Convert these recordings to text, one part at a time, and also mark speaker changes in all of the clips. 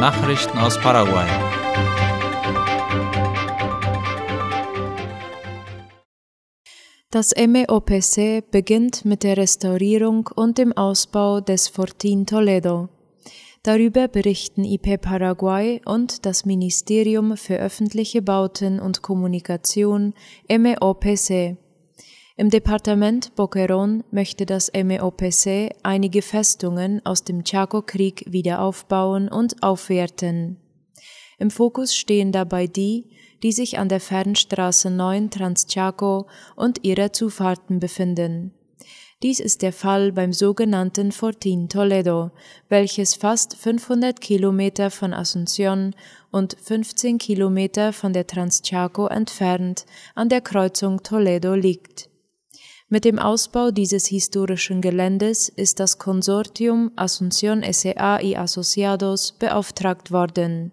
Speaker 1: Nachrichten aus Paraguay.
Speaker 2: Das MEOPC beginnt mit der Restaurierung und dem Ausbau des Fortin Toledo. Darüber berichten IP Paraguay und das Ministerium für öffentliche Bauten und Kommunikation MEOPC. Im Departement Boquerón möchte das MEOPC einige Festungen aus dem Chaco-Krieg wieder aufbauen und aufwerten. Im Fokus stehen dabei die, die sich an der Fernstraße 9 Transchaco und ihrer Zufahrten befinden. Dies ist der Fall beim sogenannten Fortin Toledo, welches fast 500 Kilometer von Asunción und 15 Kilometer von der Transchaco entfernt an der Kreuzung Toledo liegt. Mit dem Ausbau dieses historischen Geländes ist das Konsortium Asunción S.A. y Asociados beauftragt worden.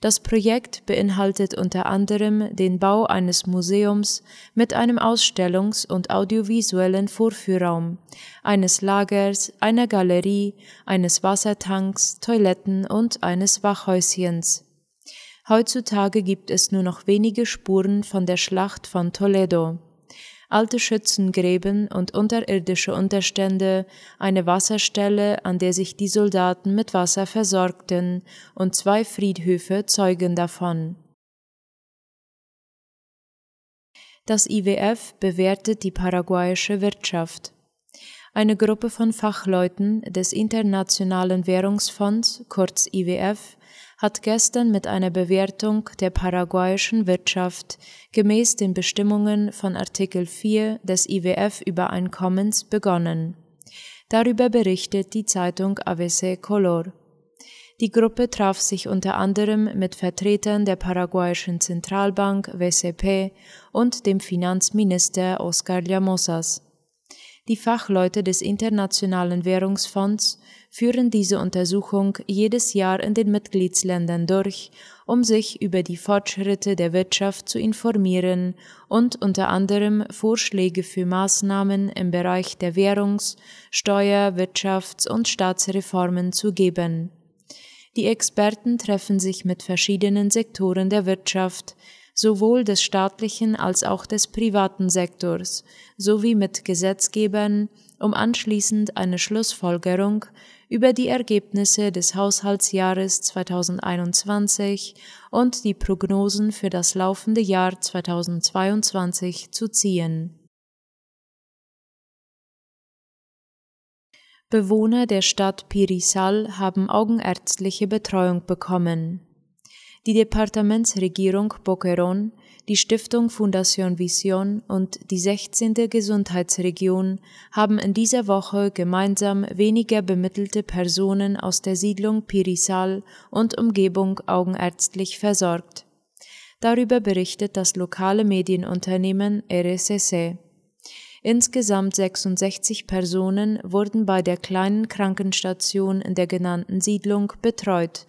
Speaker 2: Das Projekt beinhaltet unter anderem den Bau eines Museums mit einem Ausstellungs- und audiovisuellen Vorführraum, eines Lagers, einer Galerie, eines Wassertanks, Toiletten und eines Wachhäuschens. Heutzutage gibt es nur noch wenige Spuren von der Schlacht von Toledo alte Schützengräben und unterirdische Unterstände, eine Wasserstelle, an der sich die Soldaten mit Wasser versorgten, und zwei Friedhöfe zeugen davon. Das IWF bewertet die paraguayische Wirtschaft. Eine Gruppe von Fachleuten des Internationalen Währungsfonds, kurz IWF, hat gestern mit einer Bewertung der paraguayischen Wirtschaft gemäß den Bestimmungen von Artikel 4 des IWF-Übereinkommens begonnen. Darüber berichtet die Zeitung ABC Color. Die Gruppe traf sich unter anderem mit Vertretern der paraguayischen Zentralbank WCP und dem Finanzminister Oscar Llamosas. Die Fachleute des Internationalen Währungsfonds führen diese Untersuchung jedes Jahr in den Mitgliedsländern durch, um sich über die Fortschritte der Wirtschaft zu informieren und unter anderem Vorschläge für Maßnahmen im Bereich der Währungs-, Steuer-, Wirtschafts- und Staatsreformen zu geben. Die Experten treffen sich mit verschiedenen Sektoren der Wirtschaft, sowohl des staatlichen als auch des privaten Sektors, sowie mit Gesetzgebern, um anschließend eine Schlussfolgerung über die Ergebnisse des Haushaltsjahres 2021 und die Prognosen für das laufende Jahr 2022 zu ziehen. Bewohner der Stadt Pirisal haben augenärztliche Betreuung bekommen. Die Departementsregierung Boquerón, die Stiftung Fundación Vision und die 16. Gesundheitsregion haben in dieser Woche gemeinsam weniger bemittelte Personen aus der Siedlung Pirisal und Umgebung augenärztlich versorgt. Darüber berichtet das lokale Medienunternehmen RSS. Insgesamt 66 Personen wurden bei der kleinen Krankenstation in der genannten Siedlung betreut,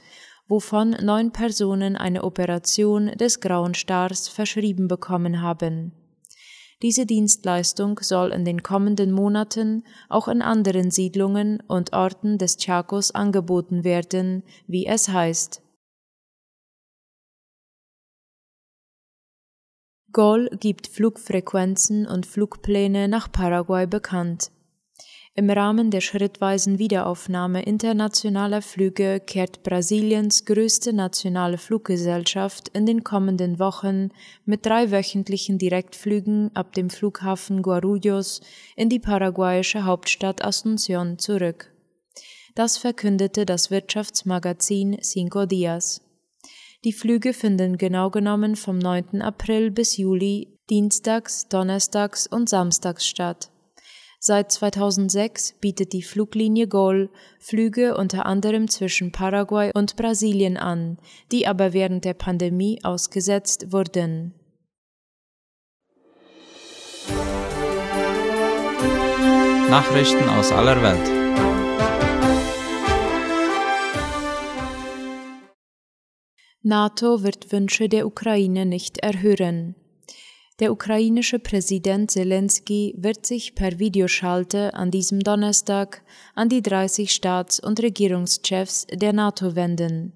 Speaker 2: wovon neun Personen eine Operation des Grauen Stars verschrieben bekommen haben. Diese Dienstleistung soll in den kommenden Monaten auch in anderen Siedlungen und Orten des Chacos angeboten werden, wie es heißt. Gol gibt Flugfrequenzen und Flugpläne nach Paraguay bekannt. Im Rahmen der schrittweisen Wiederaufnahme internationaler Flüge kehrt Brasiliens größte nationale Fluggesellschaft in den kommenden Wochen mit drei wöchentlichen Direktflügen ab dem Flughafen Guarulhos in die paraguayische Hauptstadt Asunción zurück. Das verkündete das Wirtschaftsmagazin Cinco Dias. Die Flüge finden genau genommen vom 9. April bis Juli dienstags, donnerstags und samstags statt. Seit 2006 bietet die Fluglinie GOL Flüge unter anderem zwischen Paraguay und Brasilien an, die aber während der Pandemie ausgesetzt wurden.
Speaker 1: Nachrichten aus aller Welt.
Speaker 2: NATO wird Wünsche der Ukraine nicht erhören. Der ukrainische Präsident Zelensky wird sich per Videoschalte an diesem Donnerstag an die 30 Staats- und Regierungschefs der NATO wenden.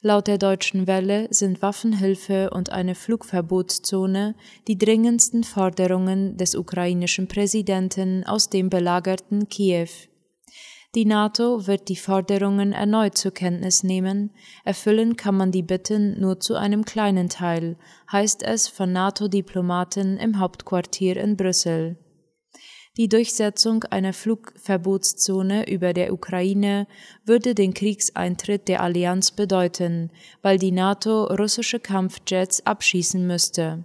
Speaker 2: Laut der Deutschen Welle sind Waffenhilfe und eine Flugverbotszone die dringendsten Forderungen des ukrainischen Präsidenten aus dem belagerten Kiew. Die NATO wird die Forderungen erneut zur Kenntnis nehmen, erfüllen kann man die Bitten nur zu einem kleinen Teil, heißt es von NATO-Diplomaten im Hauptquartier in Brüssel. Die Durchsetzung einer Flugverbotszone über der Ukraine würde den Kriegseintritt der Allianz bedeuten, weil die NATO russische Kampfjets abschießen müsste.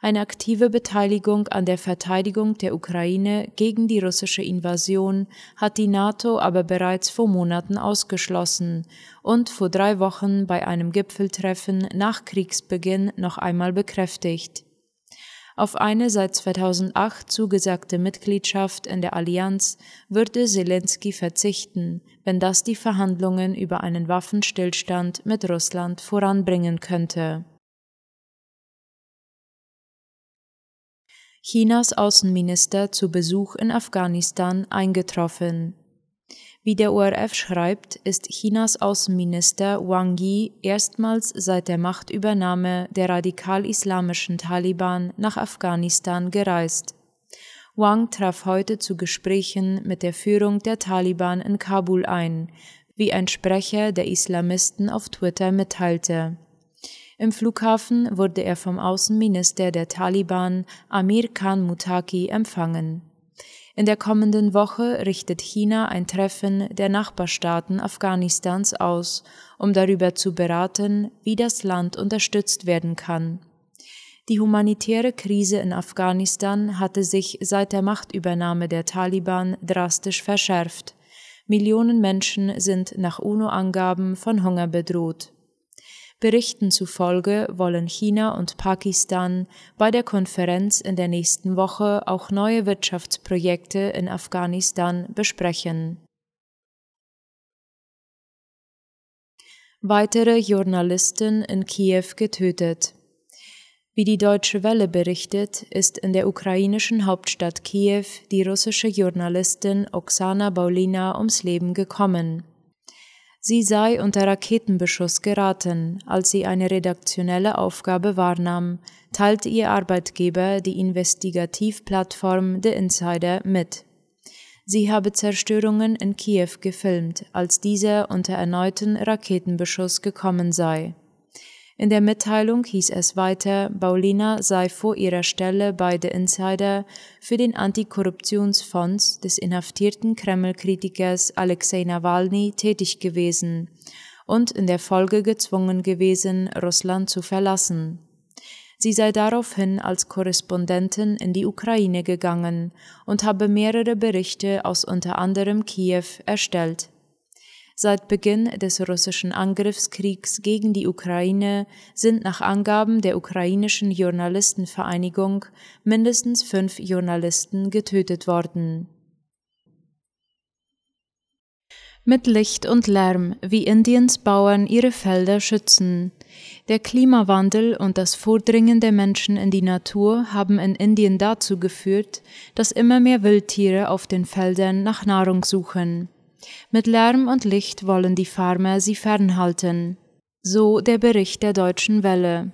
Speaker 2: Eine aktive Beteiligung an der Verteidigung der Ukraine gegen die russische Invasion hat die NATO aber bereits vor Monaten ausgeschlossen und vor drei Wochen bei einem Gipfeltreffen nach Kriegsbeginn noch einmal bekräftigt. Auf eine seit 2008 zugesagte Mitgliedschaft in der Allianz würde Zelensky verzichten, wenn das die Verhandlungen über einen Waffenstillstand mit Russland voranbringen könnte. Chinas Außenminister zu Besuch in Afghanistan eingetroffen. Wie der ORF schreibt, ist Chinas Außenminister Wang Yi erstmals seit der Machtübernahme der radikal-islamischen Taliban nach Afghanistan gereist. Wang traf heute zu Gesprächen mit der Führung der Taliban in Kabul ein, wie ein Sprecher der Islamisten auf Twitter mitteilte. Im Flughafen wurde er vom Außenminister der Taliban Amir Khan Mutaki empfangen. In der kommenden Woche richtet China ein Treffen der Nachbarstaaten Afghanistans aus, um darüber zu beraten, wie das Land unterstützt werden kann. Die humanitäre Krise in Afghanistan hatte sich seit der Machtübernahme der Taliban drastisch verschärft. Millionen Menschen sind nach UNO-Angaben von Hunger bedroht. Berichten zufolge wollen China und Pakistan bei der Konferenz in der nächsten Woche auch neue Wirtschaftsprojekte in Afghanistan besprechen. Weitere Journalisten in Kiew getötet. Wie die Deutsche Welle berichtet, ist in der ukrainischen Hauptstadt Kiew die russische Journalistin Oksana Baulina ums Leben gekommen. Sie sei unter Raketenbeschuss geraten, als sie eine redaktionelle Aufgabe wahrnahm, teilte ihr Arbeitgeber die Investigativplattform The Insider mit. Sie habe Zerstörungen in Kiew gefilmt, als dieser unter erneuten Raketenbeschuss gekommen sei. In der Mitteilung hieß es weiter, Paulina sei vor ihrer Stelle bei The Insider für den Antikorruptionsfonds des inhaftierten Kreml-Kritikers Alexei Nawalny tätig gewesen und in der Folge gezwungen gewesen, Russland zu verlassen. Sie sei daraufhin als Korrespondentin in die Ukraine gegangen und habe mehrere Berichte aus unter anderem Kiew erstellt. Seit Beginn des russischen Angriffskriegs gegen die Ukraine sind nach Angaben der ukrainischen Journalistenvereinigung mindestens fünf Journalisten getötet worden. Mit Licht und Lärm, wie Indiens Bauern ihre Felder schützen. Der Klimawandel und das Vordringen der Menschen in die Natur haben in Indien dazu geführt, dass immer mehr Wildtiere auf den Feldern nach Nahrung suchen. Mit Lärm und Licht wollen die Farmer sie fernhalten. So der Bericht der Deutschen Welle.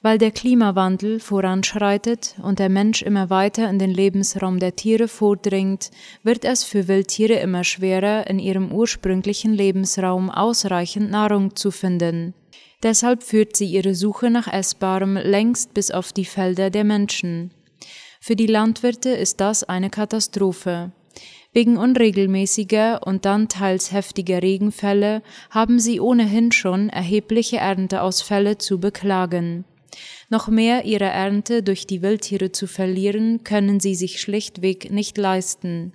Speaker 2: Weil der Klimawandel voranschreitet und der Mensch immer weiter in den Lebensraum der Tiere vordringt, wird es für Wildtiere immer schwerer, in ihrem ursprünglichen Lebensraum ausreichend Nahrung zu finden. Deshalb führt sie ihre Suche nach Essbarem längst bis auf die Felder der Menschen. Für die Landwirte ist das eine Katastrophe. Wegen unregelmäßiger und dann teils heftiger Regenfälle haben sie ohnehin schon erhebliche Ernteausfälle zu beklagen. Noch mehr ihrer Ernte durch die Wildtiere zu verlieren, können sie sich schlichtweg nicht leisten.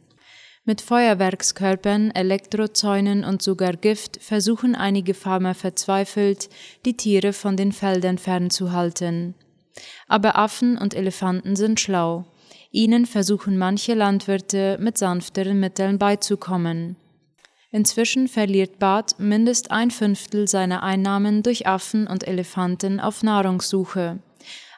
Speaker 2: Mit Feuerwerkskörpern, Elektrozäunen und sogar Gift versuchen einige Farmer verzweifelt, die Tiere von den Feldern fernzuhalten. Aber Affen und Elefanten sind schlau. Ihnen versuchen manche Landwirte mit sanfteren Mitteln beizukommen. Inzwischen verliert Bad mindest ein Fünftel seiner Einnahmen durch Affen und Elefanten auf Nahrungssuche.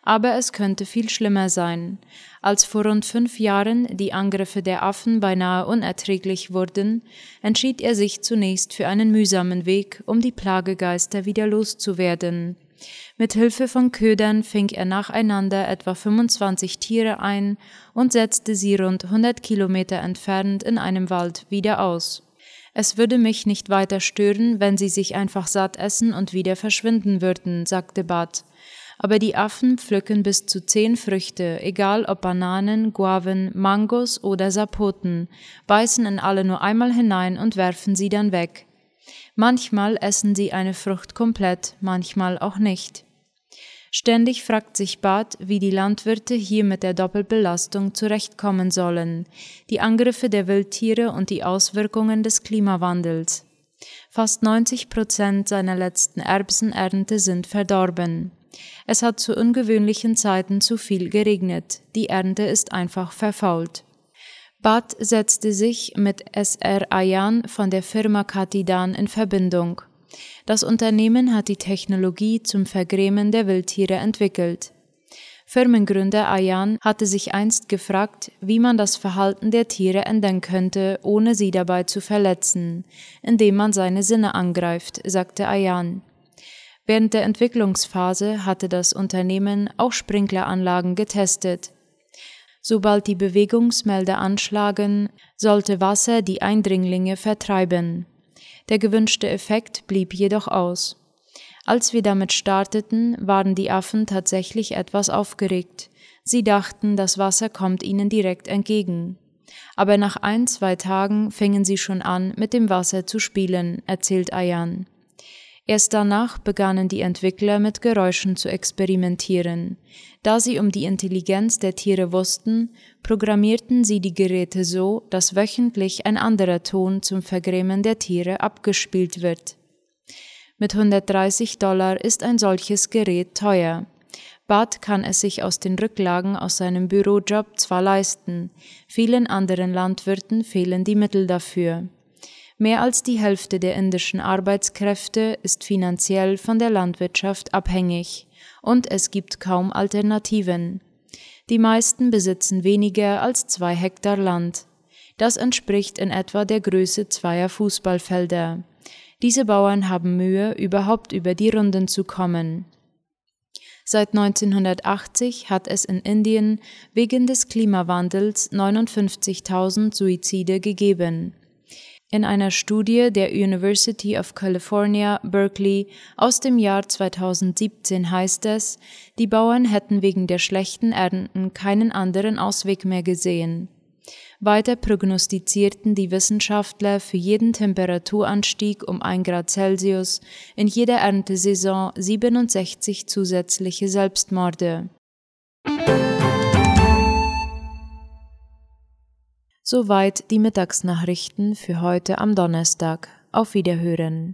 Speaker 2: Aber es könnte viel schlimmer sein. Als vor rund fünf Jahren die Angriffe der Affen beinahe unerträglich wurden, entschied er sich zunächst für einen mühsamen Weg, um die Plagegeister wieder loszuwerden. Mit Hilfe von Ködern fing er nacheinander etwa 25 Tiere ein und setzte sie rund 100 Kilometer entfernt in einem Wald wieder aus. Es würde mich nicht weiter stören, wenn sie sich einfach satt essen und wieder verschwinden würden, sagte Bart. Aber die Affen pflücken bis zu zehn Früchte, egal ob Bananen, Guaven, Mangos oder Sapoten, beißen in alle nur einmal hinein und werfen sie dann weg. Manchmal essen sie eine Frucht komplett, manchmal auch nicht. Ständig fragt sich Bart, wie die Landwirte hier mit der Doppelbelastung zurechtkommen sollen, die Angriffe der Wildtiere und die Auswirkungen des Klimawandels. Fast 90 Prozent seiner letzten Erbsenernte sind verdorben. Es hat zu ungewöhnlichen Zeiten zu viel geregnet, die Ernte ist einfach verfault. Bad setzte sich mit SR Ayan von der Firma Katidan in Verbindung. Das Unternehmen hat die Technologie zum Vergrämen der Wildtiere entwickelt. Firmengründer Ayan hatte sich einst gefragt, wie man das Verhalten der Tiere ändern könnte, ohne sie dabei zu verletzen, indem man seine Sinne angreift, sagte Ayan. Während der Entwicklungsphase hatte das Unternehmen auch Sprinkleranlagen getestet. Sobald die Bewegungsmelder anschlagen, sollte Wasser die Eindringlinge vertreiben. Der gewünschte Effekt blieb jedoch aus. Als wir damit starteten, waren die Affen tatsächlich etwas aufgeregt. Sie dachten, das Wasser kommt ihnen direkt entgegen. Aber nach ein, zwei Tagen fingen sie schon an, mit dem Wasser zu spielen, erzählt Ayan. Erst danach begannen die Entwickler mit Geräuschen zu experimentieren. Da sie um die Intelligenz der Tiere wussten, programmierten sie die Geräte so, dass wöchentlich ein anderer Ton zum Vergrämen der Tiere abgespielt wird. Mit 130 Dollar ist ein solches Gerät teuer. Bart kann es sich aus den Rücklagen aus seinem Bürojob zwar leisten, vielen anderen Landwirten fehlen die Mittel dafür. Mehr als die Hälfte der indischen Arbeitskräfte ist finanziell von der Landwirtschaft abhängig, und es gibt kaum Alternativen. Die meisten besitzen weniger als zwei Hektar Land. Das entspricht in etwa der Größe zweier Fußballfelder. Diese Bauern haben Mühe, überhaupt über die Runden zu kommen. Seit 1980 hat es in Indien wegen des Klimawandels 59.000 Suizide gegeben. In einer Studie der University of California, Berkeley aus dem Jahr 2017 heißt es, die Bauern hätten wegen der schlechten Ernten keinen anderen Ausweg mehr gesehen. Weiter prognostizierten die Wissenschaftler für jeden Temperaturanstieg um ein Grad Celsius in jeder Erntesaison 67 zusätzliche Selbstmorde. Soweit die Mittagsnachrichten für heute am Donnerstag. Auf Wiederhören.